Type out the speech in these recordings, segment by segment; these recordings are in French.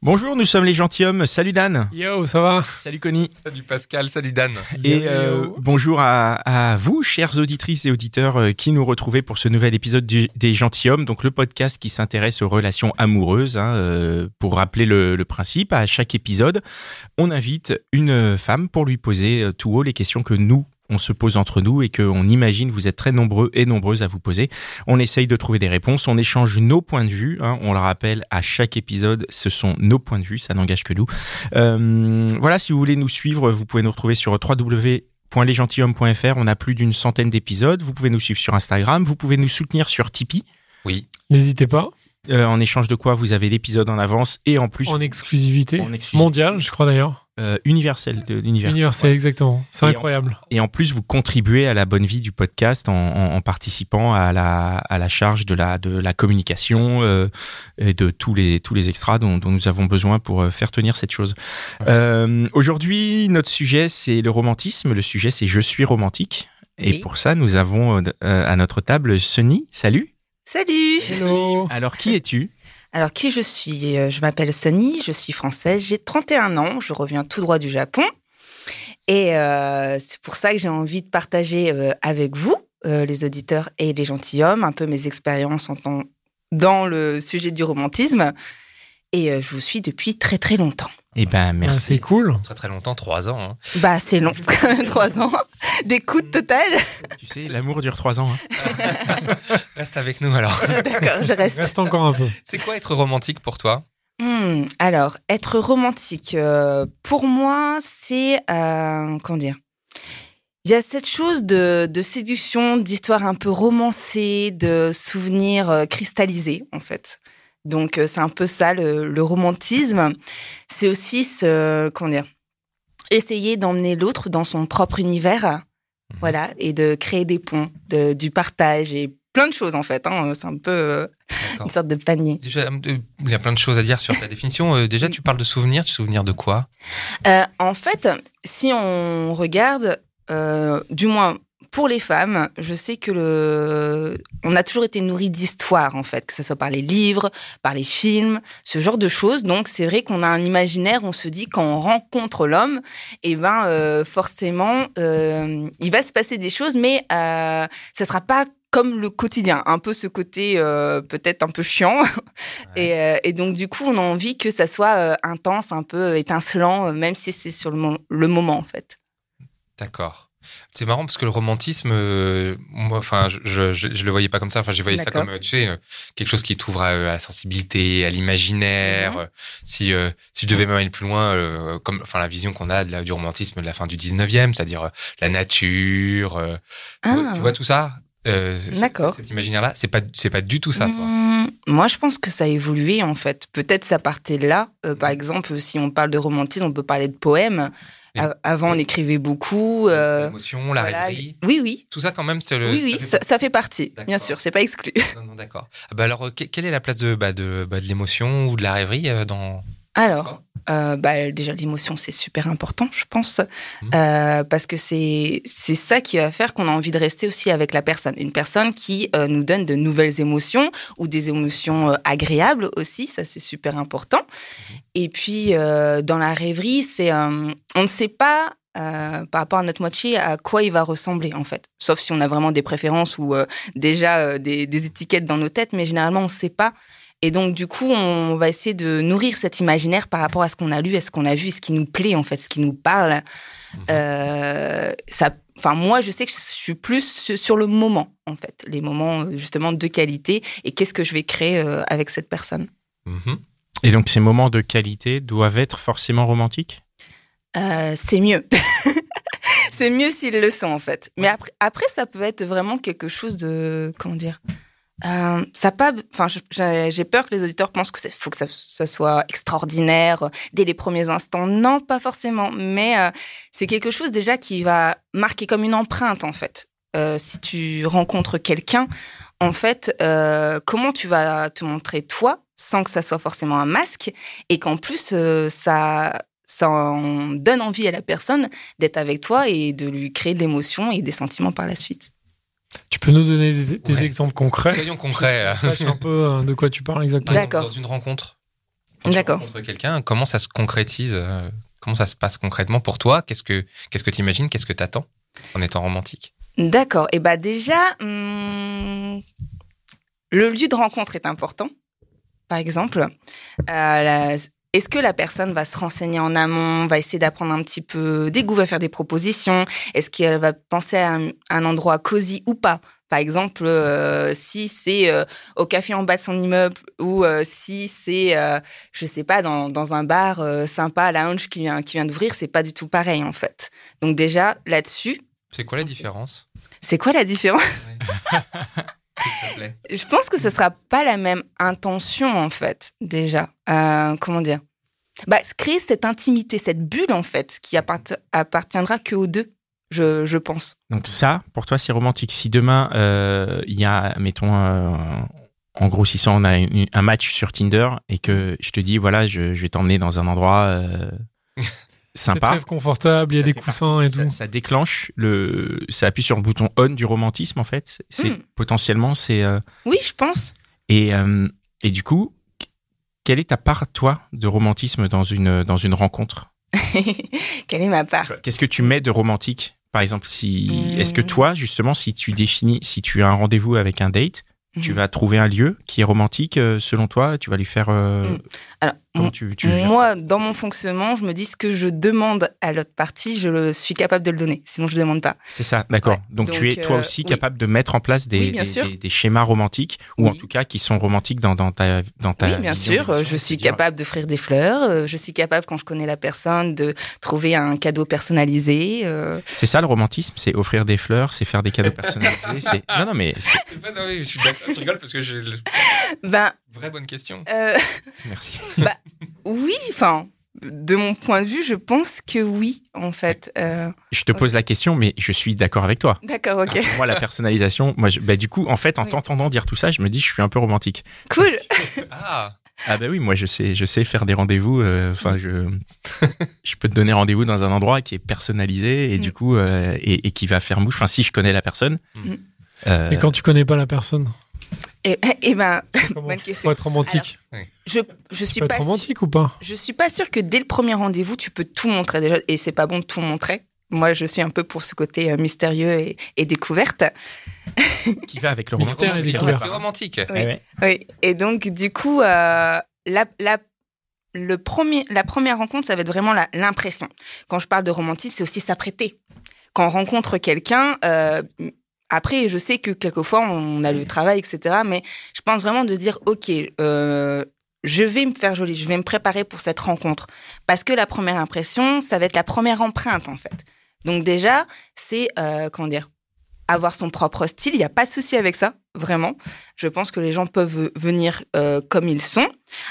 Bonjour, nous sommes les gentilshommes. Salut Dan. Yo, ça va Salut Connie. Salut Pascal, salut Dan. Et euh, bonjour à, à vous, chères auditrices et auditeurs, euh, qui nous retrouvez pour ce nouvel épisode du- des Gentilshommes, donc le podcast qui s'intéresse aux relations amoureuses. hein, euh, pour rappeler le, le principe, à chaque épisode, on invite une femme pour lui poser tout haut les questions que nous on se pose entre nous et qu'on imagine vous êtes très nombreux et nombreuses à vous poser. On essaye de trouver des réponses, on échange nos points de vue. hein, on le rappelle, à chaque épisode, ce sont nos points de vue, ça n'engage que nous. Euh, voilà, si vous voulez nous suivre, vous pouvez nous retrouver sur www.lesgentilhommes.fr. On a plus d'une centaine d'épisodes. Vous pouvez nous suivre sur Instagram. Vous pouvez nous soutenir sur Tipeee. Oui, N'hésitez pas, Euh, en échange de quoi vous avez l'épisode en avance et en plus en exclusivité. en exclusivité. Mondiale, je crois d'ailleurs. euh, universel de l'univers. Universel, exactement. C'est en- incroyable. Et en plus, vous contribuez à la bonne vie du podcast en, en- en participant à la, à la charge de la, de la communication euh, et de tous les, tous les extras dont, dont nous avons besoin pour faire tenir cette chose. Euh, Aujourd'hui, notre sujet, c'est le romantisme. Le sujet, c'est Je suis romantique. Et Oui. pour ça, nous avons euh, à notre table Sunny. Salut. Salut Hello Alors, qui es-tu? Alors qui je suis? Euh, Je m'appelle Sunny, je suis française, j'ai 31 ans, je reviens tout droit du Japon. Et euh, c'est pour ça que j'ai envie de partager euh, avec vous, euh, les auditeurs et les gentilshommes, un peu mes expériences en tant- dans le sujet du romantisme. Et euh, je vous suis depuis très très longtemps. Eh ben, Ah, merci. C'est cool. très très longtemps, trois ans. hein. Bah c'est long, quand même, trois ans d'écoute totale. tu sais, l'amour dure trois ans. hein. Reste avec nous alors. D'accord, je reste. Reste encore un peu. C'est quoi être romantique pour toi? Hmm, alors, être romantique, euh, pour moi, c'est euh, comment dire? Il y a cette chose de, de séduction, d'histoire un peu romancée, de souvenirs euh, cristallisés, en fait. Donc, c'est un peu ça le, le romantisme. C'est aussi ce, comment dire? Essayer d'emmener l'autre dans son propre univers, voilà, et de créer des ponts, de, du partage et plein de choses en fait. hein. C'est un peu euh, une sorte de panier. Déjà, euh, il y a plein de choses à dire sur ta définition. Euh, déjà, tu parles de souvenirs. Tu souvenirs de quoi? Euh, en fait, si on regarde, du moins pour les femmes, je sais que le, on a toujours été nourri d'histoires en fait, que ce soit par les livres, par les films, ce genre de choses. Donc c'est vrai qu'on a un imaginaire. On se dit quand on rencontre l'homme, et ben euh, forcément, euh, il va se passer des choses, mais euh, ça sera pas comme le quotidien, un peu ce côté euh, peut-être un peu chiant. Et, euh, et donc, du coup, on a envie que ça soit euh, intense, un peu étincelant, même si c'est sur le, mo- le moment, en fait. D'accord. C'est marrant parce que le romantisme, euh, moi, enfin, je, je, le voyais pas comme ça. Enfin, j'ai voyé ça comme, euh, tu sais, euh, quelque chose qui t'ouvre à, à la sensibilité, à l'imaginaire. Mhm. Si, euh, si je devais même aller plus loin, euh, comme, enfin, la vision qu'on a de la, du romantisme de la fin du 19e, c'est-à-dire la nature. tu, vois, Ah. tu vois tout ça Euh, D'accord. Cet imaginaire-là, c'est pas, c'est pas du tout ça, toi. Mmh, moi, je pense que ça a évolué, en fait. Peut-être ça partait de là. Euh, par exemple, si on parle de romantisme, on peut parler de poèmes. A- avant, on écrivait beaucoup. euh, L'émotion, la voilà. rêverie. Oui, oui. Tout ça, quand même, c'est le. Oui, oui, fait ça, ça fait partie, bien sûr, c'est pas exclu. Non, non, d'accord. Ah Bah alors, euh, que- quelle est la place de, bah, de, bah, de l'émotion ou de la rêverie euh, dans. Alors, euh, bah, déjà, l'émotion, c'est super important, je pense, Mhm. Euh, parce que c'est ça qui va faire qu'on a envie de rester aussi avec la personne. Une personne qui euh, nous donne de nouvelles émotions ou des émotions agréables aussi, ça c'est super important. Et puis, dans la rêverie, c'est on ne sait pas. euh, par rapport à notre moitié, à quoi il va ressembler en fait. Sauf si on a vraiment des préférences ou euh, déjà euh, des, des étiquettes dans nos têtes, mais généralement on ne sait pas. Et donc, du coup, on va essayer de nourrir cet imaginaire par rapport à ce qu'on a lu, à ce qu'on a vu, ce qui nous plaît, en fait, ce qui nous parle. Euh, ça, enfin, moi, je sais que je suis plus sur- le moment, en fait, les moments euh, justement de qualité et qu'est-ce que je vais créer euh, avec cette personne. Mhm. Et donc, ces moments de qualité doivent être forcément romantiques? Euh, c'est mieux. c'est mieux s'ils le sont, en fait. Mais après, après, ça peut être vraiment quelque chose de, comment dire, Euh, ça pas, enfin, j'ai peur que les auditeurs pensent que faut que ça, ça soit extraordinaire euh, dès les premiers instants. Non, pas forcément, mais euh, c'est quelque chose déjà qui va marquer comme une empreinte en fait. Euh, si tu rencontres quelqu'un, en fait, euh, comment tu vas te montrer toi sans que ça soit forcément un masque et qu'en plus ça ça en donne envie à la personne d'être avec toi et de lui créer de l'émotion et des sentiments par la suite. Tu peux nous donner des, des Ouais. exemples concrets Soyons concrets. Je sache un peu euh, de quoi tu parles Par exactement. D'accord. Dans une rencontre, D'accord. rencontres quelqu'un, comment ça se concrétise euh, Comment ça se passe concrètement pour toi? Qu'est-ce que qu'est-ce que tu imagines Qu'est-ce que tu attends en étant romantique? D'accord. Et bah déjà, hum, le lieu de rencontre est important. Par exemple, Euh, la- est-ce que la personne va se renseigner en amont, va essayer d'apprendre un petit peu des goûts, va faire des propositions? Est-ce qu'elle va penser à un, un endroit cosy ou pas? Par exemple, euh, si c'est euh, au café en bas de son immeuble ou euh, si c'est, je sais pas, dans, dans un bar sympa, lounge qui vient, qui vient d'ouvrir, c'est pas du tout pareil en fait. Donc déjà, là-dessus, C'est quoi la différence? C'est quoi la différence? S'il te plaît. Je pense que ce sera pas la même intention en fait déjà. Comment dire? Bah créer cette intimité, cette bulle en fait qui appart- appartiendra que aux deux, je, je pense. Donc ça, pour toi, c'est romantique. Si demain, euh, il y a, mettons, euh, en grossissant, on a une- un match sur Tinder et que je te dis, voilà, je, je vais t'emmener dans un endroit euh, C'est sympa. très confortable, il y a des coussins partie- et tout. Ça, ça déclenche le, ça appuie sur le bouton on du romantisme en fait. C'est Hmm. potentiellement c'est euh, Oui, je pense. et euh, et du coup, quelle est ta part toi de romantisme dans une dans une rencontre Quelle est ma part? Qu'est-ce que tu mets de romantique? Par exemple, si Hmm. est-ce que toi justement, si tu définis, si tu as un rendez-vous avec un date, tu Mhm. vas trouver un lieu qui est romantique euh, selon toi? Tu vas lui faire euh, Hmm. Alors, comment tu, tu gères ça moi, dans mon fonctionnement, je me dis ce que je demande à l'autre partie, je le- suis capable de le donner. Sinon, je demande pas. C'est ça, d'accord. Ouais, donc, tu es toi euh, aussi oui. capable de mettre en place des, Oui, bien des, sûr. des- des schémas romantiques, ou en tout cas qui sont romantiques dans, dans ta dans ta Oui, bien vision sûr. Je suis capable d'offrir des fleurs. euh, Je suis capable, quand je connais la personne, de trouver un cadeau personnalisé. euh. C'est ça le romantisme, c'est offrir des fleurs, c'est faire des cadeaux personnalisés. non non mais c'est- Non, oui, je suis. Je rigole parce que une Ben, vraie bonne question. euh, merci. oui, enfin, de mon point de vue, je pense que oui, en fait. Euh, Je te pose la question, mais je suis d'accord avec toi. D'accord, ok. Moi la personnalisation, moi je- bah, du coup en fait en Oui. t'entendant dire tout ça, je me dis je suis un peu romantique. Cool. Ah, Ah bah oui, moi je sais, je sais faire des rendez-vous. euh, Enfin, je, je peux te donner rendez-vous dans un endroit qui est personnalisé et Mm. du coup euh, et, et qui va faire mouche. Enfin, si je connais la personne. Mm. euh, Et quand tu connais pas la personne, Et, et ben, comment Bonne question. Faut être romantique. je, suis pas être sûre- romantique ou pas je suis pas sûre que dès le premier rendez-vous, tu peux tout montrer déjà. Et c'est pas bon de tout montrer. Moi, je suis un peu pour ce côté euh, mystérieux et, et découverte. qui va avec le Mystère et découverte. romantique. Oui. Ouais, ouais. Oui. Et donc, du coup, euh, la, la, le premier, la première rencontre, ça va être vraiment l'impression. Quand je parle de romantisme, c'est aussi s'apprêter. Quand on rencontre quelqu'un, euh, après, je sais que quelquefois, on a le travail, etc. Mais je pense vraiment de se dire, OK, euh, je vais me faire jolie, je vais me préparer pour cette rencontre. Parce que la première impression, ça va être la première empreinte, en fait. Donc déjà, c'est, euh, comment dire, avoir son propre style. Il n'y a pas de souci avec ça, vraiment. Je pense que les gens peuvent venir euh, comme ils sont.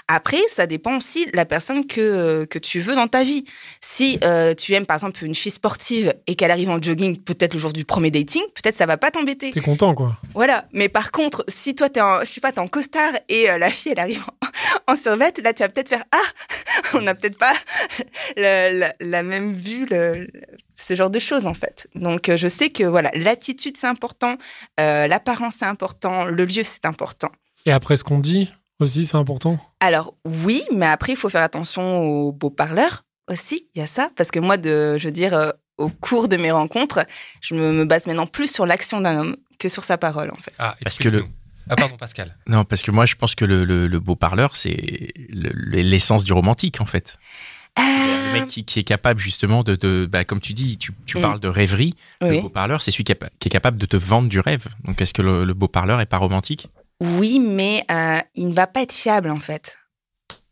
Après, ça dépend aussi de la personne que, euh, que tu veux dans ta vie. Si euh, tu aimes, par exemple, une fille sportive et qu'elle arrive en jogging, peut-être le jour du premier dating, peut-être ça va pas t'embêter. T'es content, quoi. Voilà. Mais par contre, si toi, t'es en, je sais pas, t'es en costard et euh, la fille, elle arrive en, en là, tu vas peut-être faire Ah, on n'a peut-être pas le- la, la même vue, le- ce genre de choses, en fait. Donc, je sais que, voilà, l'attitude, c'est important, euh, l'apparence, c'est important, le lieu, c'est important. Et après, ce qu'on dit aussi, c'est important. Alors, oui, mais après, il faut faire attention aux beaux parleurs aussi. Il y a ça. Parce que moi, de, je veux dire, euh, au cours de mes rencontres, je me, me base maintenant plus sur l'action d'un homme que sur sa parole, en fait. Ah, Parce que le-. Ah, pardon, Pascal. Non, parce que moi je pense que le, le, le beau parleur c'est le- le- l'essence du romantique en fait. Le mec qui, qui est capable justement de, de bah, comme tu dis, tu, tu Mm. parles de rêverie. Le beau parleur, c'est celui qui, est pa- qui est capable de te vendre du rêve. Donc est-ce que le, le beau parleur est pas romantique? Oui, mais euh, il ne va pas être fiable en fait.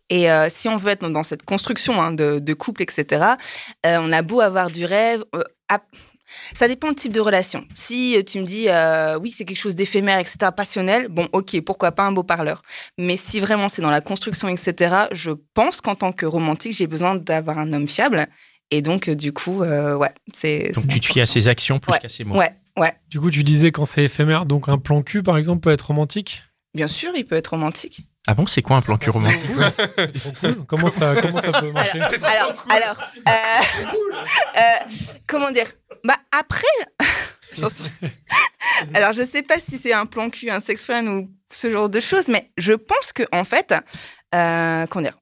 Et euh, si on veut être dans cette construction hein, de, couple, etc., euh, on a beau avoir du rêve. Ça dépend du type de relation. Si tu me dis, oui, c'est quelque chose d'éphémère, etc., passionnel, bon, ok, pourquoi pas un beau parleur. Mais si vraiment c'est dans la construction, etc., je pense qu'en tant que romantique, j'ai besoin d'avoir un homme fiable. Et donc, euh, du coup, euh, ouais, c'est. Donc tu te fies à ses actions plus Ouais. qu'à ses mots. Ouais, ouais. Du coup, tu disais quand c'est éphémère, donc un plan cul, par exemple, peut être romantique? Bien sûr, il peut être romantique. Ah bon, c'est quoi un plan cul romantique? C'est trop cool. Comment ça, comment ça peut marcher? Alors, alors, euh, euh, comment dire? Bah après, alors je sais pas si c'est un plan cul, un sex friend ou ce genre de choses, mais je pense que en fait, euh, comment dire?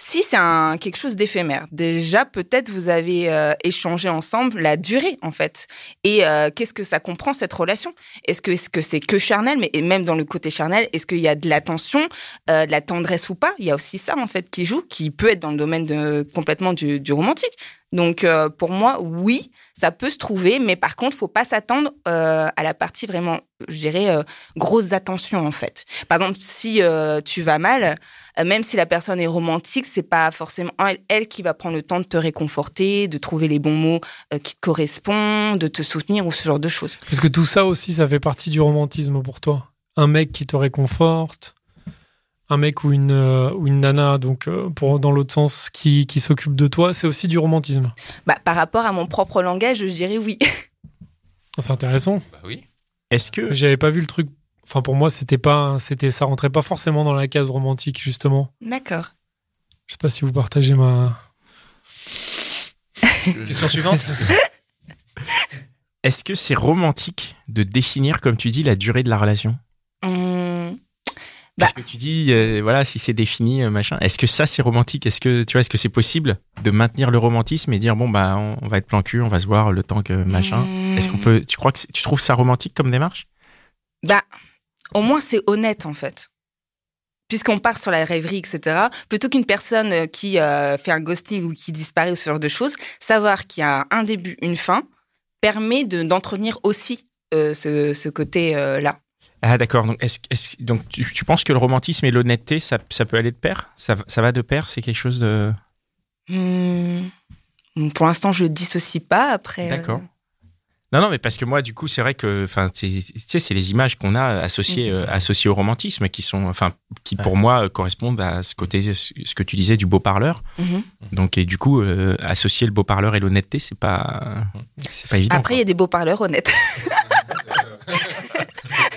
Si c'est un quelque chose d'éphémère, déjà peut-être vous avez euh, échangé ensemble la durée en fait. Et euh, qu'est-ce que ça comprend cette relation? Est-ce que est-ce que c'est que charnel, mais et même dans le côté charnel, est-ce qu'il y a de l'attention, euh, de la tendresse ou pas? Il y a aussi ça en fait qui joue, qui peut être dans le domaine de complètement du, du romantique. Donc euh, pour moi, oui, ça peut se trouver, mais par contre, faut pas s'attendre euh, à la partie vraiment, je dirais, euh, grosse attention en fait. Par exemple, si euh, tu vas mal, euh, même si la personne est romantique, c'est pas forcément elle, qui va prendre le temps de te réconforter, de trouver les bons mots qui te correspondent, de te soutenir ou ce genre de choses. Parce que tout ça aussi, ça fait partie du romantisme pour toi. Un mec qui te réconforte, un mec ou une, euh, ou une nana, donc euh, pour, dans l'autre sens, qui, qui s'occupe de toi, c'est aussi du romantisme. Bah, par rapport à mon propre langage, je dirais oui. C'est intéressant. Bah oui. Est-ce que J'avais pas vu le truc. Enfin, pour moi, c'était pas, c'était, ça rentrait pas forcément dans la case romantique, justement. D'accord. Je sais pas si vous partagez ma. Question suivante. est-ce que c'est romantique de définir, comme tu dis, la durée de la relation? Bah. Parce que tu dis, euh, voilà, si c'est défini, euh, machin. Est-ce que ça c'est romantique? Est-ce que tu vois, est-ce que c'est possible de maintenir le romantisme et dire bon bah on, on va être plan cul, on va se voir le temps que machin? hum, Est-ce qu'on peut Tu crois que tu trouves ça romantique comme démarche? Bah, au moins c'est honnête en fait. Puisqu'on part sur la rêverie, etc., plutôt qu'une personne euh, qui euh, fait un ghosting ou qui disparaît ou ce genre de choses, savoir qu'il y a un début, une fin, permet de- d'entretenir aussi euh, ce, ce côté-là. Ah d'accord. Donc est-ce, est-ce- donc tu, tu penses que le romantisme et l'honnêteté ça, ça peut aller de pair? Ça, ça va de pair? C'est quelque chose de Hmm. Pour l'instant, je le dissocie pas. Après, euh, D'accord. Non, non, mais parce que moi, du coup, c'est vrai que, enfin, tu sais, c'est les images qu'on a associées, euh, associées au romantisme qui sont, enfin, qui pour moi euh, correspondent à ce côté, ce ce que tu disais du beau parleur. Mhm. Donc, et du coup, euh, associer le beau parleur et l'honnêteté, c'est pas, c'est pas évident. Après, il y a des beaux parleurs honnêtes.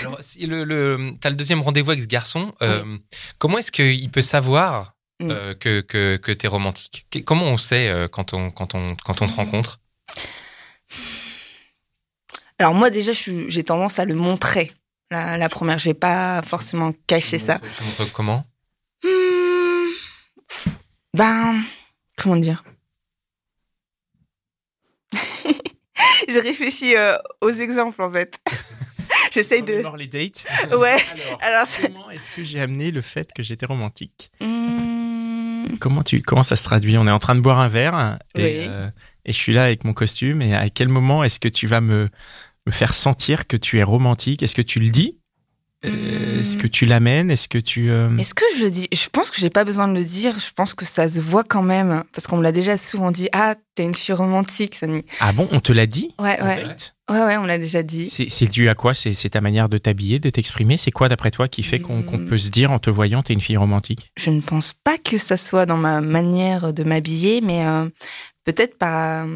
Alors, si le, le, t'as le deuxième rendez-vous avec ce garçon. euh, Comment est-ce qu'il peut savoir Mm. euh, que, que, que t'es romantique? Que- Comment on sait euh, quand on, quand on, quand on te rencontre? Alors moi, déjà, je j'ai tendance à le montrer. La, la première, j'ai pas forcément caché ça. Tu montres comment? Hmm. Ben, comment dire? Je réfléchis aux exemples en fait. J'essaye de. les dates. Ouais. Alors, comment est-ce que j'ai amené le fait que j'étais romantique? Hmm. Comment tu, comment ça se traduit? On est en train de boire un verre et, Oui. euh, et je suis là avec mon costume. Et à quel moment est-ce que tu vas me, me faire sentir que tu es romantique? Est-ce que tu le dis? Est-ce que tu l'amènes? Est-ce que tu euh, Est-ce que je le dis? Je pense que j'ai pas besoin de le dire. Je pense que ça se voit quand même parce qu'on me l'a déjà souvent dit. Ah, t'es une fille romantique, Sani. Ah bon? On te l'a dit? Ouais, ouais, ouais, ouais, on l'a déjà dit. C'est dû à quoi? C'est ta manière de t'habiller, de t'exprimer? C'est quoi d'après toi qui fait qu'on Hmm. peut se dire en te voyant t'es une fille romantique? Je ne pense pas que ça soit dans ma manière de m'habiller, mais euh, peut-être par,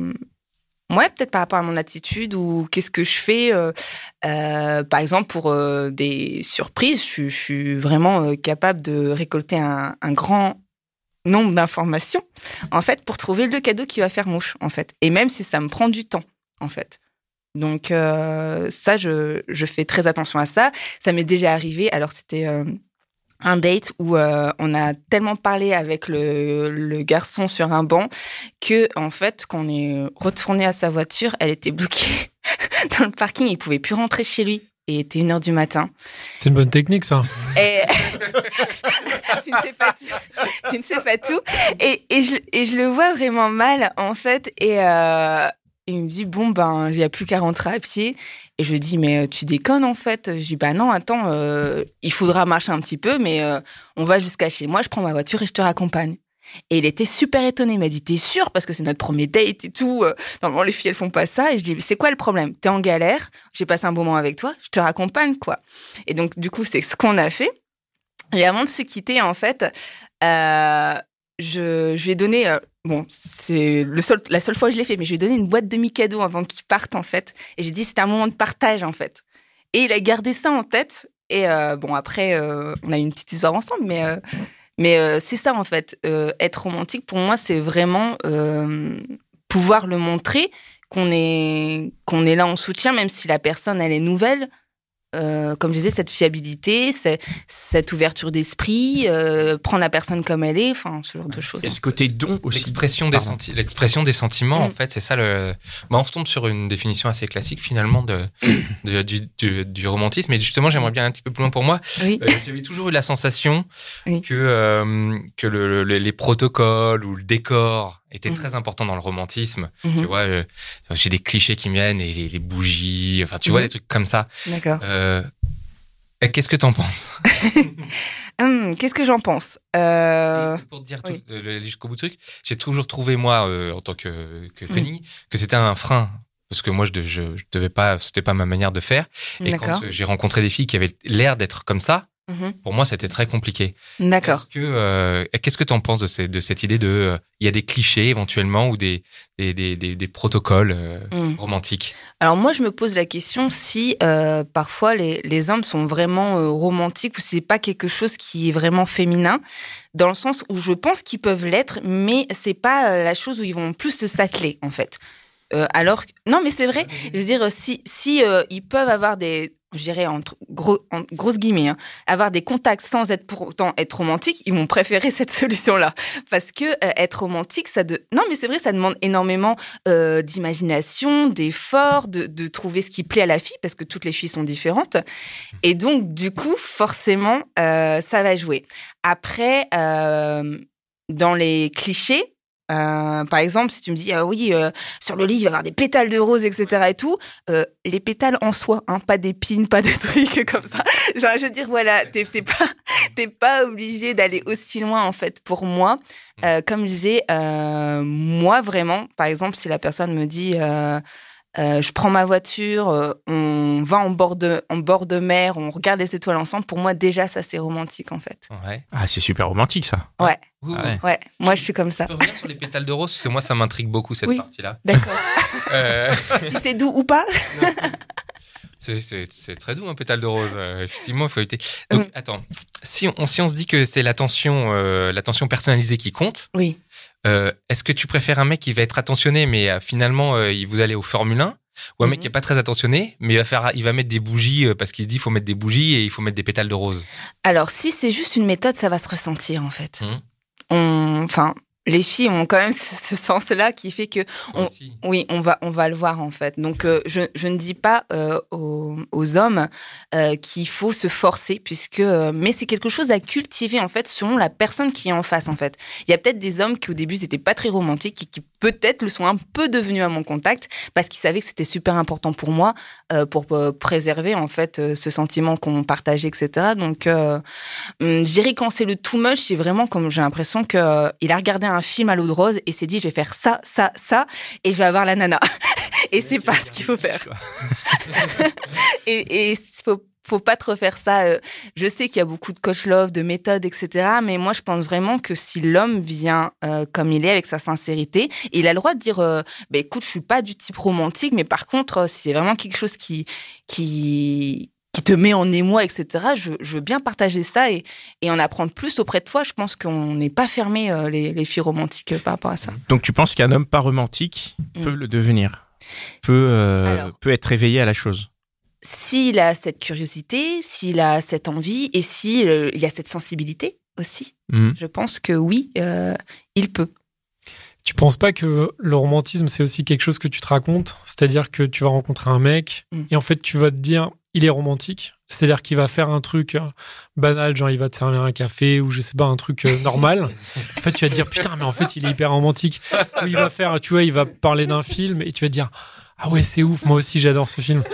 ouais, peut-être par rapport à mon attitude ou qu'est-ce que je fais. euh, euh, par exemple, pour euh, des surprises, je, je suis vraiment capable de récolter un, un grand nombre d'informations, en fait, pour trouver le cadeau qui va faire mouche, en fait. Et même si ça me prend du temps, en fait. Donc ça, je, je fais très attention à ça. Ça m'est déjà arrivé. Alors c'était un date où euh, on a tellement parlé avec le, le garçon sur un banc que en fait quand on est retourné à sa voiture, elle était bloquée dans le parking. Il pouvait plus rentrer chez lui. Et il était une heure du matin. C'est une bonne technique, ça. Et tu ne sais pas tout. Tu ne sais pas tout. Et, et, je, et je le vois vraiment mal, en fait. Et euh, il me dit, bon, ben, il n'y a plus qu'à rentrer à pied. Et je lui dis, mais euh, tu déconnes, en fait. Je dis, bah non, attends, euh, il faudra marcher un petit peu, mais euh, on va jusqu'à chez moi, je prends ma voiture et je te raccompagne. Et il était super étonné. Il m'a dit, t'es sûr Parce que c'est notre premier date et tout. Normalement, les filles, elles font pas ça. Et je dis, c'est quoi le problème? T'es en galère, j'ai passé un bon moment avec toi, je te raccompagne, quoi. Et donc, du coup, c'est ce qu'on a fait. Et avant de se quitter, en fait, je, je lui ai donné, bon, c'est le seul, la seule fois que je l'ai fait, mais je lui ai donné une boîte de mi-cadeaux avant qu'il parte, en fait. Et j'ai dit, c'était un moment de partage, en fait. Et il a gardé ça en tête. Et euh, bon, après, euh, on a eu une petite histoire ensemble, mais, euh, mais c'est ça, en fait. Être romantique, pour moi, c'est vraiment pouvoir le montrer qu'on est, qu'on est là en soutien, même si la personne, elle est nouvelle. Euh, comme je disais, cette fiabilité, cette ouverture d'esprit, euh, prendre la personne comme elle est, enfin, ce genre de choses. Et ce côté don aussi. L'expression des, senti- sentiments, Mm. en fait, c'est ça le. Bah, on retombe sur une définition assez classique finalement de, de- du, du- du romantisme. Et justement, j'aimerais bien aller un petit peu plus loin pour moi. Oui. Euh, J'avais toujours eu la sensation Oui. que euh, que le, le- les protocoles ou le décor étaient Mhm. très importants dans le romantisme. Mhm. Tu vois, euh, j'ai des clichés qui viennent, et les, les bougies, enfin, tu vois, Mhm. des trucs comme ça. D'accord. Euh, Qu'est-ce que t'en penses? Hum, Qu'est-ce que j'en pense? Euh, Pour te dire oui. jusqu'au bout du truc, j'ai toujours trouvé moi, en tant que, que. Connie, que c'était un frein. Parce que moi, je, je, je devais pas, c'était pas ma manière de faire. Et D'accord. quand j'ai rencontré des filles qui avaient l'air d'être comme ça, Mhm. pour moi, c'était très compliqué. D'accord. Que, euh, qu'est-ce que tu en penses de, ces- de cette idée de, euh, il y a des clichés éventuellement ou des, des, des, des, des protocoles euh, Hum. romantiques? Alors moi, je me pose la question si euh, parfois les, les hommes sont vraiment euh, romantiques ou si c'est pas quelque chose qui est vraiment féminin, dans le sens où je pense qu'ils peuvent l'être, mais c'est pas euh, la chose où ils vont plus se s'atteler en fait. Euh, alors que- non, mais c'est vrai. Je veux dire, si si euh, ils peuvent avoir des je dirais entre gros, en grosses guillemets, hein, avoir des contacts sans être pour autant être romantique, ils vont préférer cette solution-là. Parce que euh, être romantique, ça de... Non, mais c'est vrai, ça demande énormément euh, d'imagination, d'effort, de, de trouver ce qui plaît à la fille, parce que toutes les filles sont différentes. Et donc, du coup, forcément, euh, ça va jouer. Après, euh, dans les clichés, euh, par exemple, si tu me dis, ah oui, euh, sur le lit, il va y avoir des pétales de rose, etc. et tout, euh, les pétales en soi, hein, pas d'épines, pas de trucs comme ça. Genre, je veux dire, voilà, t'es t'es pas, t'es pas obligé d'aller aussi loin, en fait, pour moi. Euh, comme je disais, moi, vraiment, par exemple, si la personne me dit, euh, je prends ma voiture, euh, on va en bord, de, en bord de mer, on regarde les étoiles ensemble, pour moi, déjà, ça, c'est romantique, en fait. Ouais. Ah, c'est super romantique ça. Ouais, Ouh, Ah ouais. ouais, moi, je suis comme ça. Je peux revenir sur les pétales de rose, parce que moi, ça m'intrigue beaucoup cette Oui. partie-là. D'accord. Euh, si c'est doux ou pas C'est- très doux un pétale de rose. euh, effectivement, il faut éviter. Donc, Mm. attends, si on, si on se dit que c'est l'attention, euh, l'attention personnalisée qui compte, Oui. Euh, est-ce que tu préfères un mec qui va être attentionné, mais euh, finalement, euh, il vous allez au Formule 1 ou un mec Mhm. qui est pas très attentionné, mais il va faire, il va mettre des bougies euh, parce qu'il se dit, il faut mettre des bougies et il faut mettre des pétales de rose? Alors, si c'est juste une méthode, ça va se ressentir, en fait. Mhm. On, enfin, les filles ont quand même ce, ce sens-là qui fait que On-. Oui, on va, on va le voir en fait. Donc, euh, je, je ne dis pas euh, aux, aux hommes euh, qu'il faut se forcer, puisque, mais c'est quelque chose à cultiver en fait selon la personne qui est en face en fait. Il y a peut-être des hommes qui au début n'étaient pas très romantiques et qui peut-être le sont un peu devenus à mon contact parce qu'ils savaient que c'était super important pour moi pour préserver en fait ce sentiment qu'on partageait, etc. Donc, hum, je dirais quand c'est le too much, c'est vraiment comme j'ai l'impression que il a regardé un film à l'eau de rose et s'est dit je vais faire ça, ça, ça et je vais avoir la nana. et c'est pas ce qu'il faut faire. Et et faut faut pas trop faire ça. euh, Je sais qu'il y a beaucoup de coach love, de méthodes, etc. Mais moi, je pense vraiment que si l'homme vient euh, comme il est, avec sa sincérité, il a le droit de dire, euh, bah, écoute, je suis pas du type romantique, mais par contre, euh, si c'est vraiment quelque chose qui qui qui te met en émoi, etc. Je, je veux bien partager ça et, et en apprendre plus auprès de toi. Je pense qu'on n'est pas fermé euh, les, les filles romantiques euh, par rapport à ça. Donc tu penses qu'un homme pas romantique Mm. peut le devenir peut, euh, Alors. peut être réveillé à la chose? S'il a cette curiosité, s'il a cette envie et s'il euh, il y a cette sensibilité aussi, Mhm. je pense que oui, euh, il peut. Tu penses pas que le romantisme, c'est aussi quelque chose que tu te racontes? C'est-à-dire que tu vas rencontrer un mec Mm. et en fait, tu vas te dire, il est romantique. C'est-à-dire qu'il va faire un truc euh, banal, genre il va te servir un café ou je sais pas, un truc euh, normal. en fait, tu vas te dire, putain, mais en fait, il est hyper romantique. Ou il va faire, tu vois, il va parler d'un film et tu vas te dire, Ah ouais, c'est ouf. Moi aussi, j'adore ce film.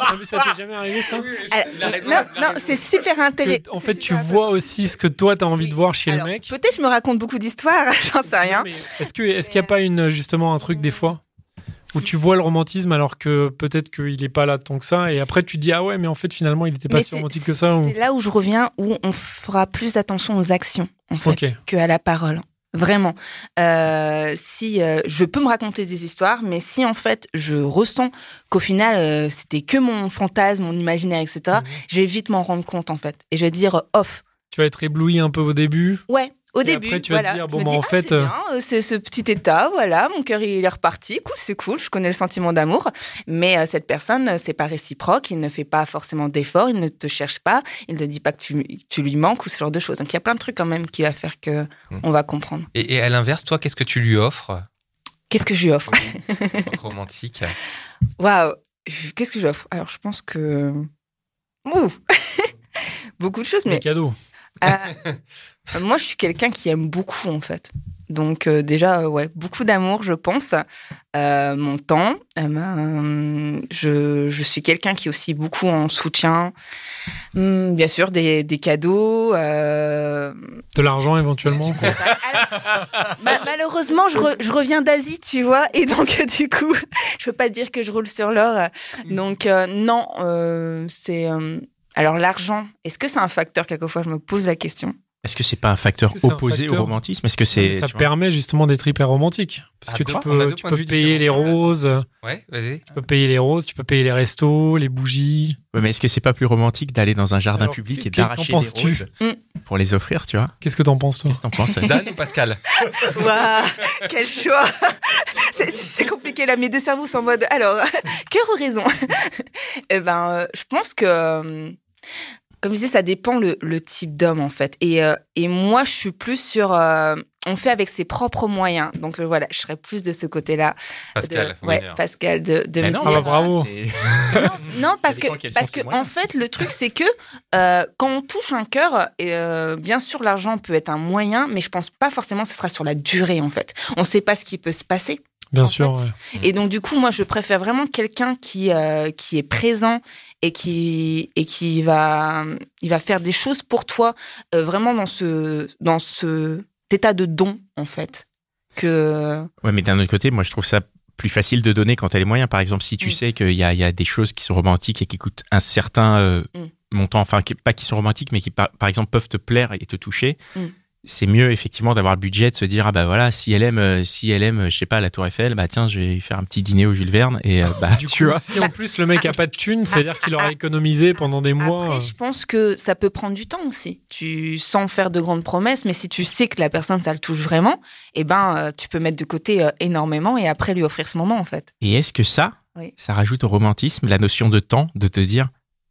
Ah, mais ça t'est jamais arrivé ça? Alors, non, non, c'est super intéressant. En fait, tu vois aussi ce que toi t'as envie de voir chez Alors, le mec. Peut-être je me raconte beaucoup d'histoires, j'en sais rien. Est-ce que est-ce qu'il n'y a pas une justement un truc des fois? Où tu vois le romantisme alors que peut-être qu'il est pas là tant que ça et après tu te dis ah ouais mais en fait finalement il était pas Mais si romantique que ça ou... C'est là où je reviens, où on fera plus attention aux actions, en fait, qu'à la parole. Vraiment. Euh, si euh, je peux me raconter des histoires, mais si en fait je ressens qu'au final euh, c'était que mon fantasme, mon imaginaire, etc., Mhm. je vais vite m'en rendre compte en fait. Et je vais dire off. Tu vas être ébloui un peu au début. Ouais. Au Et début, après, tu vas te dire, bon, bah, dis, en ah, fait, c'est euh, euh, ce petit état, voilà, mon cœur il est reparti, cool, c'est cool, je connais le sentiment d'amour, mais euh, cette personne, c'est pas réciproque, il ne fait pas forcément d'efforts, il ne te cherche pas, il ne te dit pas que tu, tu lui manques ou ce genre de choses. Donc il y a plein de trucs quand même qui va faire que Mm. on va comprendre. Et, et à l'inverse, toi, qu'est-ce que tu lui offres? Qu'est-ce que je lui offre? Romantique Waouh, qu'est-ce que j'offre Alors je pense que Ouf beaucoup de choses, mais cadeaux. Euh, moi, je suis quelqu'un qui aime beaucoup, en fait. Donc, euh, déjà, euh, ouais, beaucoup d'amour, je pense. Mon temps. euh, ben, je, je suis quelqu'un qui est aussi beaucoup en soutien. Hum, bien sûr, des, des cadeaux. De l'argent éventuellement. quoi. Ma- malheureusement, je, re- je reviens d'Asie, tu vois, et donc, du coup, je peux pas dire que je roule sur l'or. Donc, euh, non, c'est. Alors, l'argent, est-ce que c'est un facteur Quelquefois, je me pose la question? Est-ce que c'est pas un facteur un opposé facteur au romantisme? Est-ce que c'est ça vois? permet justement d'être hyper romantique. Parce Ah, que tu peux, tu peux payer les roses, Ouais, vas-y. tu peux payer les roses, tu peux payer les restos, les bougies. Ouais, mais est-ce que c'est pas plus romantique d'aller dans un jardin Alors, public et d'arracher des penses-tu? roses pour les offrir, tu vois? Qu'est-ce que t'en penses toi? Qu'est-ce que t'en penses Dan ou Pascal? Waouh, quel choix. C'est- C'est compliqué là, mes deux cerveaux sont en mode. Alors, cœur ou raison? Eh ben, euh, je pense que, euh, comme je disais, ça dépend le, le type d'homme en fait. Et, euh, et moi, je suis plus sur. euh, on fait avec ses propres moyens. Donc euh, voilà, je serais plus de ce côté-là. Pascal, De- ouais. Pascal, de, de Mais me non, dire. Ah bah, bravo. c'est- Non, parce que, parce que en fait, le truc, c'est que euh, quand on touche un cœur, euh, bien sûr, l'argent peut être un moyen, mais je pense pas forcément que ce sera sur la durée, en fait. On sait pas ce qui peut se passer. Bien en sûr. ouais. Et donc, du coup, moi, je préfère vraiment quelqu'un qui, euh, qui est présent et qui, et qui va, il va faire des choses pour toi, euh, vraiment dans ce, dans ce état de don, en fait. Que, Ouais, mais d'un autre côté, moi, je trouve ça plus facile de donner quand t'as les moyens. Par exemple, si tu Mm. sais qu'il y a, il y a des choses qui sont romantiques et qui coûtent un certain euh, Mm. montant, enfin, qui- pas qui sont romantiques, mais qui, par, par exemple, peuvent te plaire et te toucher. Mm. C'est mieux effectivement d'avoir le budget de se dire ah bah voilà si elle aime euh, si elle aime je sais pas la Tour Eiffel bah tiens je vais lui faire un petit dîner au Jules Verne et euh, bah Du tu coup, vois si en plus le mec a pas de thunes, c'est-à-dire qu'il aura économisé pendant des mois. Après, euh, je pense que ça peut prendre du temps aussi. Tu sans faire de grandes promesses, mais si tu sais que la personne ça le touche vraiment, eh ben euh, tu peux mettre de côté euh, énormément et après lui offrir ce moment en fait. et est-ce que ça Oui. ça rajoute au romantisme la notion de temps de te dire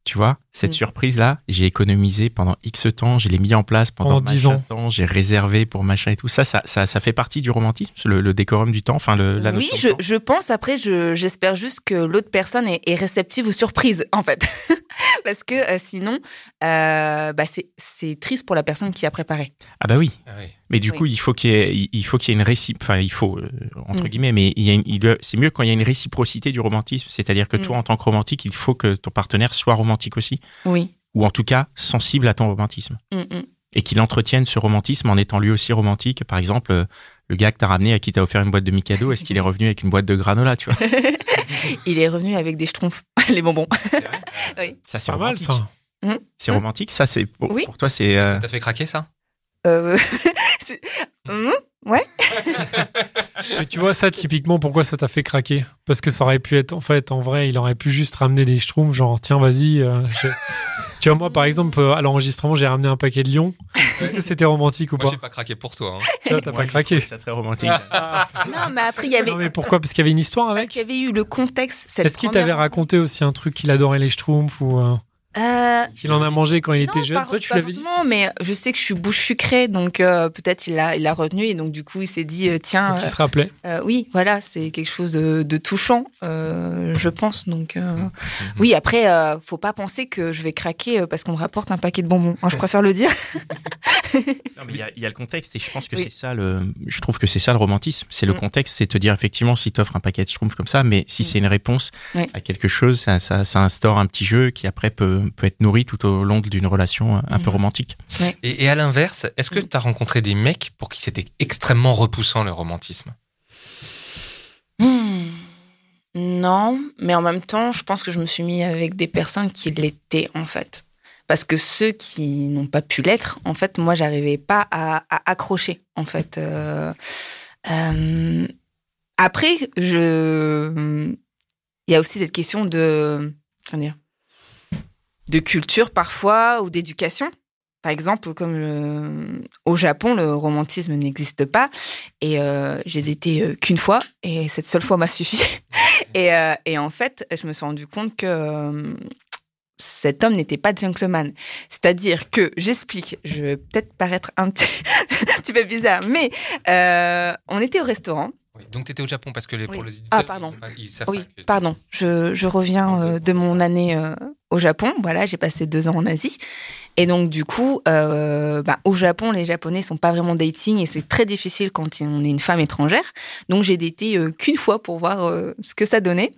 tu vois cette Mm. surprise là j'ai économisé pendant X temps je l'ai mis en place pendant, Pendant 10 machin ans. temps j'ai réservé pour machin et tout ça ça ça, ça fait partie du romantisme le, le décorum du temps enfin le, la oui, je, temps. je pense. Après, je- j'espère juste que l'autre personne est, est réceptive aux surprises en fait, parce que euh, sinon, euh, bah, c'est c'est triste pour la personne qui a préparé. ah bah oui Ah oui. Mais du Oui. coup, il faut qu'il y ait, il- faut qu'il y ait une réciprocité, enfin, il faut, euh, entre Mm. guillemets, mais il y a une- il c'est mieux quand il y a une réciprocité du romantisme. C'est-à-dire que Mm. toi, en tant que romantique, il faut que ton partenaire soit romantique aussi. Oui. Ou en tout cas, sensible à ton romantisme. Mm, mm. Et qu'il entretienne ce romantisme en étant lui aussi romantique. Par exemple, euh, le gars que t'as ramené à qui t'as offert une boîte de Mikado, est-ce qu'il est revenu avec une boîte de granola, tu vois? Il est revenu avec des schtroumpfs, les bonbons. Ça, c'est pas mal romantique. ça. C'est romantique, ça, c'est, pour, Oui. pour toi, c'est, euh, Ça t'a fait craquer ça? Euh, c'est- Hum, Mais tu vois ça typiquement pourquoi ça t'a fait craquer? Parce que ça aurait pu être en fait en vrai il aurait pu juste ramener des schtroumpfs genre tiens vas-y. euh, je- Tu vois moi par exemple euh, à l'enregistrement j'ai ramené un paquet de lions. Est-ce que c'était romantique ou Moi, pas? j'ai pas craqué pour toi. hein. Tu vois, T'as pas craqué. Ça très romantique. Non, mais après il y avait. Non mais pourquoi? Parce qu'il y avait une histoire Parce avec? qu'il y avait eu le contexte. cette Est-ce qu'il première t'avait raconté aussi un truc qu'il adorait les schtroumpfs ou euh, Euh, qu'il en a mangé quand il était jeune pas- Toi tu l'avais dit mais je sais que je suis bouche sucrée, donc euh, peut-être il a, il a retenu et donc du coup il s'est dit euh, tiens, Donc il se rappelait. euh, euh, oui, voilà, c'est quelque chose de, de touchant, euh, je pense. Donc euh, Mm-hmm. oui, après, euh, faut pas penser que je vais craquer parce qu'on me rapporte un paquet de bonbons. hein, je préfère le dire. Non, mais il y a, il y a le contexte et je pense que Oui. c'est ça le. Je trouve que c'est ça le romantisme. C'est le Mm. contexte, c'est te dire effectivement si t'offres un paquet de schtroumpfs comme ça, mais si Mm. c'est une réponse Oui. à quelque chose, ça, ça, ça instaure un petit jeu qui après peut, peut être nourri tout au long d'une relation un peu Mhm. romantique. Et, et à l'inverse, est-ce que tu as rencontré des mecs pour qui c'était extrêmement repoussant le romantisme? Hmm. Non, mais en même temps, je pense que je me suis mis avec des personnes qui l'étaient en fait. Parce que ceux qui n'ont pas pu l'être, en fait, moi, j'arrivais pas à, à accrocher, en fait. Euh, euh, après, je, il y a aussi cette question de, comment dire, de culture parfois ou d'éducation. Par exemple, comme le- au Japon, le romantisme n'existe pas. Et euh, j'ai été euh, qu'une fois, et cette seule fois m'a suffi. et, euh, et en fait, je me suis rendu compte que euh, cet homme n'était pas gentleman. C'est-à-dire que, j'explique, je vais peut-être paraître un petit, un petit peu bizarre, mais on était au restaurant. Oui, Donc tu étais au Japon parce que les, pour Oui. les éditeurs, Ah, pardon. ils savent Oui, pas que- pardon, je, je reviens euh, de mon année euh, au Japon. Voilà, j'ai passé deux ans en Asie. Et donc, du coup, euh, bah, au Japon, les Japonais sont pas vraiment dating et c'est très difficile quand on est une femme étrangère. Donc, j'ai daté euh, qu'une fois pour voir euh, ce que ça donnait.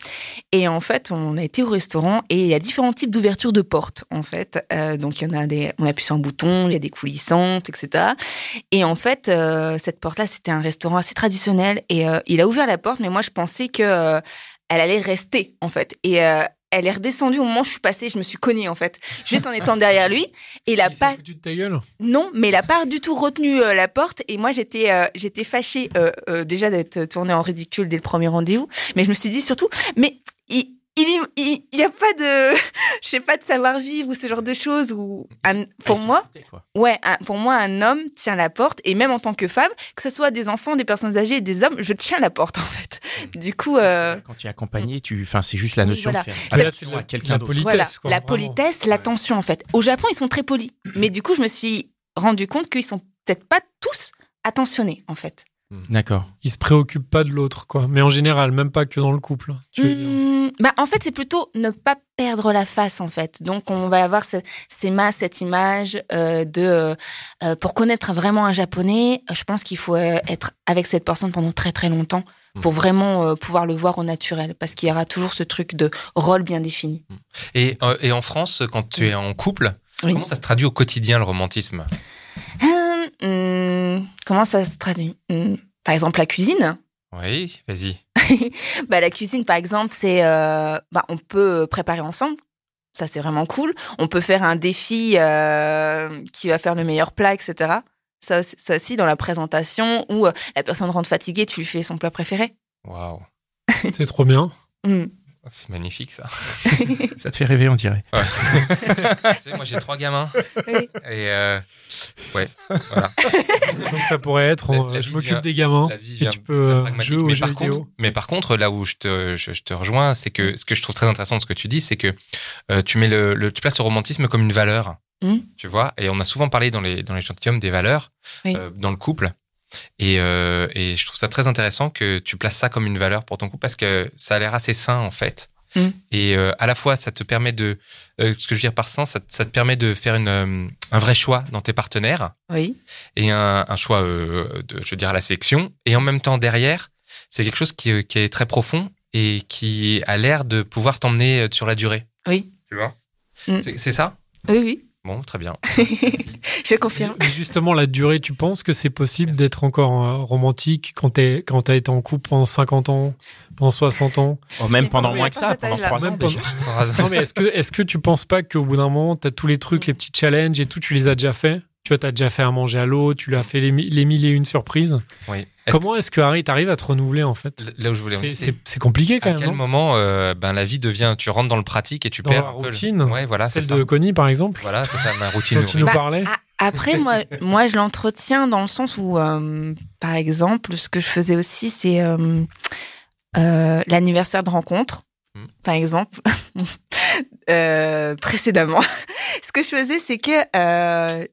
Et en fait, on a été au restaurant et il y a différents types d'ouverture de portes, en fait. Euh, donc, il y en a des, on appuie sur un bouton, il y a des coulissantes, etc. Et en fait, cette porte-là, c'était un restaurant assez traditionnel et il a ouvert la porte, mais moi, je pensais que elle allait rester, en fait. Elle est redescendue au moment où je suis passée, je me suis cognée, en fait, juste en étant derrière lui. Et il a pas, foutu de ta gueule. non, mais il a pas du tout retenu euh, la porte. Et moi, j'étais, euh, j'étais fâchée euh, euh, déjà d'être tournée en ridicule dès le premier rendez-vous. Mais je me suis dit surtout, mais il, il, il, il y a pas de, je sais pas de savoir vivre ou ce genre de choses. Ou un- pour Ah, moi, ouais, un- pour moi, un homme tient la porte. Et même en tant que femme, que ce soit des enfants, des personnes âgées, des hommes, je tiens la porte en fait. Du coup, euh, Quand tu es accompagné, tu, enfin, c'est juste la Oui, notion voilà. de faire Ah, là, c'est de la- quelqu'un politesse, voilà, quoi, la vraiment. politesse, l'attention en fait. Au Japon, ils sont très polis, mais du coup, je me suis rendu compte qu'ils sont peut-être pas tous attentionnés en fait. D'accord. Il se préoccupe pas de l'autre, quoi. Mais en général, même pas que dans le couple. Tu dire. Hmm, bah, en fait, c'est plutôt ne pas perdre la face, en fait. Donc, on va avoir ce- ces masses, cette image euh, de... euh, euh, pour connaître vraiment un japonais, je pense qu'il faut être avec cette personne pendant très, très longtemps pour vraiment euh, pouvoir le voir au naturel. Parce qu'il y aura toujours ce truc de rôle bien défini. Et, euh, et en France, quand tu es en couple, Oui. comment ça se traduit au quotidien le romantisme? Hum, hum, comment ça se traduit? Hum, Par exemple, la cuisine? Oui, vas-y. bah, la cuisine, par exemple, c'est, euh, bah, on peut préparer ensemble. Ça, c'est vraiment cool. On peut faire un défi euh, qui va faire le meilleur plat, etc. Ça, aussi- ça aussi, dans la présentation, où euh, la personne rentre fatiguée, tu lui fais son plat préféré. Waouh, C'est trop bien. Hmm. C'est magnifique ça. Ça te fait rêver, on dirait. tu sais, moi j'ai trois gamins Oui. et euh, ouais, voilà. Donc ça pourrait être, La- en- la je m'occupe des gamins. La vie Et tu peux euh, jouer mais par contre, vidéo. mais par contre, là où je te, je, je te rejoins, c'est que ce que je trouve très intéressant de ce que tu dis, c'est que euh, tu mets le, le- tu places le romantisme comme une valeur. Mhm. Tu vois, et on a souvent parlé dans les dans les gentilshommes des valeurs Oui. euh, dans le couple. Et, euh, et je trouve ça très intéressant que tu places ça comme une valeur pour ton couple parce que ça a l'air assez sain en fait. Mhm. Et euh, à la fois, ça te permet de, euh, ce que je veux dire par sain, ça, te- ça te permet de faire une, un vrai choix dans tes partenaires Oui. et un, un choix, de, je veux dire, à la sélection. Et en même temps, derrière, c'est quelque chose qui, qui est très profond et qui a l'air de pouvoir t'emmener sur la durée. Oui. Tu vois? Mm. C'est ça? Oui, oui. Bon, très bien. Je confirme. Mais justement, la durée, tu penses que c'est possible d'être encore euh, romantique quand t'es quand t'as été en couple pendant 50 ans, pendant 60 ans? Oh, même pendant moins que ça, pendant âge-là. trois ans Même déjà. Non, mais est-ce que, est-ce que tu penses pas qu'au bout d'un moment, t'as tous les trucs, les petits challenges et tout, tu les as déjà fait Tu vois, t'as déjà fait à manger à l'eau, tu lui as fait les, les mille et une surprises? Oui. Comment est-ce que Harry, t'arrives à te renouveler en fait? Là où je voulais C'est- compliqué quand à même. quel non? moment euh, ben, la vie devient, tu rentres dans le pratique et tu Dans perds la le- routine, Ouais, voilà, Celle ça. de Connie, par exemple, Voilà, c'est ça, ma routine. quand tu nous Bah, parlais. Après, moi, moi, je l'entretiens dans le sens où, euh, par exemple, ce que je faisais aussi, c'est euh, euh, l'anniversaire de rencontre, Mm. par exemple, euh, précédemment. ce que je faisais, c'est que euh,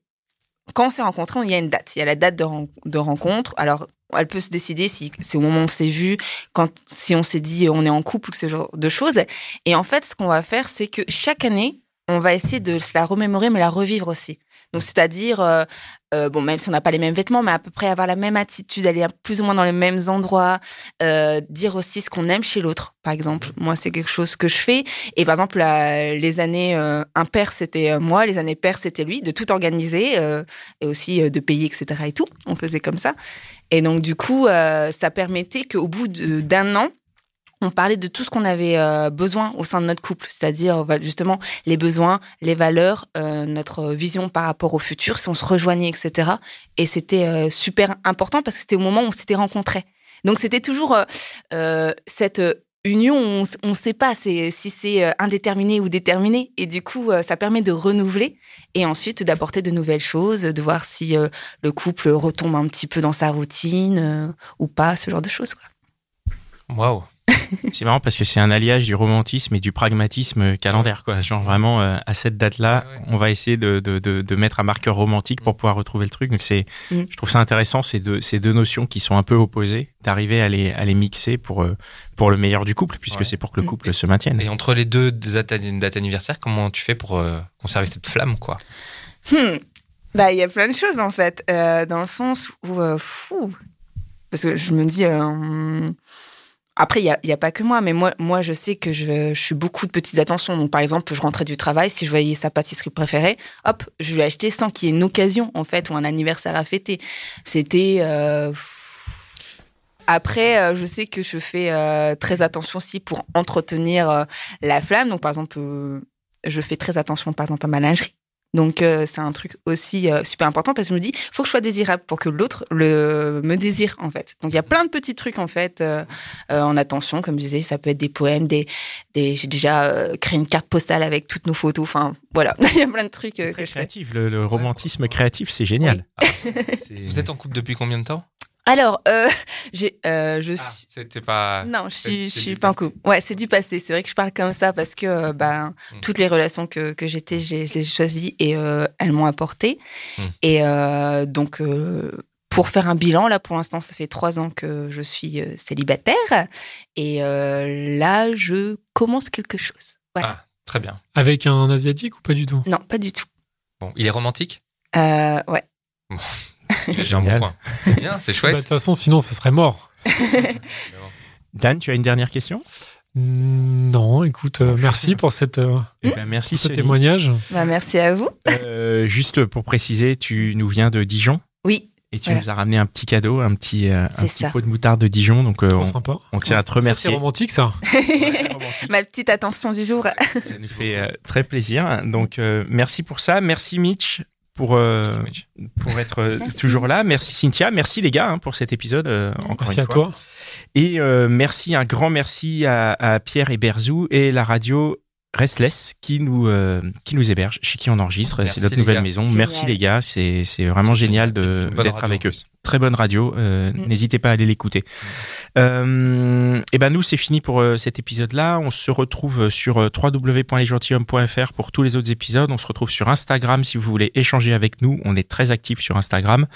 quand on s'est rencontrés, il y a une date. Il y a la date de, ren- de rencontre. Alors, elle peut se décider si c'est au moment où on s'est vu, quand si on s'est dit on est en couple ou ce genre de choses. Et en fait, ce qu'on va faire, c'est que chaque année, on va essayer de se la remémorer, mais la revivre aussi. Donc, c'est-à-dire, euh, euh, bon, même si on n'a pas les mêmes vêtements, mais à peu près avoir la même attitude, aller plus ou moins dans les mêmes endroits, euh, dire aussi ce qu'on aime chez l'autre, par exemple. Moi, c'est quelque chose que je fais. Et par exemple, la- les années impaires, c'était moi, les années paires, c'était lui, de tout organiser et aussi de payer, etc. et tout. On faisait comme ça. Et donc, du coup, ça permettait qu'au bout d'un an, on parlait de tout ce qu'on avait euh, besoin au sein de notre couple, c'est-à-dire bah, justement les besoins, les valeurs, euh, notre vision par rapport au futur, si on se rejoignait, etc. Et c'était euh, super important parce que c'était au moment où on s'était rencontrés. Donc c'était toujours euh, euh, cette euh, union, on ne sait pas si c'est euh, indéterminé ou déterminé. Et du coup, euh, ça permet de renouveler et ensuite d'apporter de nouvelles choses, de voir si euh, le couple retombe un petit peu dans sa routine euh, ou pas, ce genre de choses. Waouh. C'est marrant parce que c'est un alliage du romantisme et du pragmatisme calendaire, quoi. Genre vraiment, euh, à cette date-là, Ouais, ouais. on va essayer de, de, de, de mettre un marqueur romantique pour pouvoir retrouver le truc. Donc c'est, Mm. je trouve ça intéressant, ces deux, ces deux notions qui sont un peu opposées, d'arriver à les, à les mixer pour, euh, pour le meilleur du couple, puisque Ouais. c'est pour que le Mm. couple se maintienne. Et entre les deux dates dates anniversaires, comment tu fais pour euh, conserver cette flamme, quoi? Hmm. Bah, il y a plein de choses en fait, euh, dans le sens où, euh, fou, parce que je me dis, euh, après il y a, a pas que moi, mais moi, moi je sais que je, suis beaucoup de petites attentions. Donc par exemple, je rentrais du travail, si je voyais sa pâtisserie préférée, hop, je lui achetais sans qu'il y ait une occasion en fait ou un anniversaire à fêter. C'était euh, après, euh, je sais que je fais euh, très attention aussi pour entretenir euh, la flamme. Donc, par exemple, je fais très attention, par exemple, à ma lingerie. Donc, euh, c'est un truc aussi euh, super important parce que je me dis, faut que je sois désirable pour que l'autre le me désire, en fait. Donc, il y a plein de petits trucs, en fait, euh, euh, en attention. Comme je disais, ça peut être des poèmes, des, des j'ai déjà euh, créé une carte postale avec toutes nos photos. Enfin, voilà, il y a plein de trucs euh, que très je fais. créatif, le, le romantisme créatif, c'est génial. C'est- Vous êtes en couple depuis combien de temps? Alors, euh, j'ai, euh, je Ah, suis. C'était pas. Non, je suis, je suis pas en couple. Ouais, c'est du passé. C'est vrai que je parle comme ça parce que euh, ben, Mm. toutes les relations que, que j'étais, j'ai- je les ai choisies et euh, elles m'ont apporté. Mm. Et euh, donc, euh, pour faire un bilan, là, pour l'instant, ça fait trois ans que je suis euh, célibataire. Et euh, là, je commence quelque chose. Voilà. Ah, très bien. Avec un asiatique ou pas du tout? Non, pas du tout. Bon, il est romantique? Euh, ouais. J'ai un bon point. C'est bien, c'est Bah, De chouette. toute façon, sinon, ça serait mort. Dan, tu as une dernière question? Non, écoute, euh, merci pour cette, euh, Eh ben, Merci, ce témoignage. Bah, merci à vous. Euh, juste pour préciser, tu nous viens de Dijon? Oui, et tu Voilà. nous as ramené un petit cadeau, un petit, un pot de moutarde de Dijon. Donc euh, Trop on, sympa. on tient à te Ça, C'est remercier. romantique, ça. ma petite attention du jour. Ça nous fait euh, très plaisir. Donc euh, merci pour ça. Merci Mitch pour, euh, pour être euh, Merci. toujours là. Merci Cynthia. Merci les gars hein, pour cet épisode. euh, encore Merci une à fois. toi. Et euh, merci, un grand merci à, à Pierre et Berzou et la radio Restless qui nous, euh, qui nous héberge, chez qui on enregistre. C'est notre nouvelle gars. maison. Génial. Merci les gars. C'est c'est vraiment génial d'être avec eux. Très bonne radio. euh, Mm. N'hésitez pas à aller l'écouter. Euh, et ben nous, c'est fini pour euh, cet épisode-là. On se retrouve sur euh, www.lesgentilhommes.fr pour tous les autres épisodes. On se retrouve sur Instagram si vous voulez échanger avec nous. On est très actifs sur Instagram.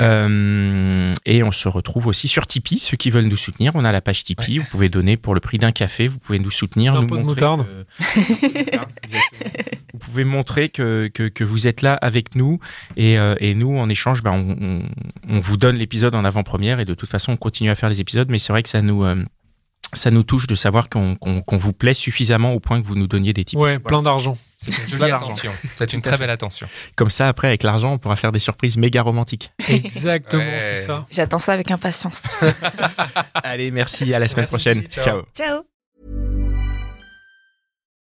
Euh, et on se retrouve aussi sur Tipeee. Ceux qui veulent nous soutenir, on a la page Tipeee. Vous pouvez donner pour le prix d'un café. Vous pouvez nous soutenir. D'un nous pot de moutarde. Vous pouvez montrer que, que, que vous êtes là avec nous et, euh, et nous, en échange, ben, on, on, on vous donne l'épisode en avant-première et de toute façon, on continue à faire les épisodes. Mais c'est vrai que ça nous, euh, ça nous touche de savoir qu'on qu'on qu'on vous plaît suffisamment au point que vous nous donniez des tips. Ouais, plein d'argent. C'est une jolie attention. C'est très belle attention. Comme ça, après, avec l'argent, on pourra faire des surprises méga romantiques. Exactement, Ouais. c'est ça. J'attends ça avec impatience. Allez, merci. À la semaine Merci. prochaine. Ciao. Ciao. Ciao.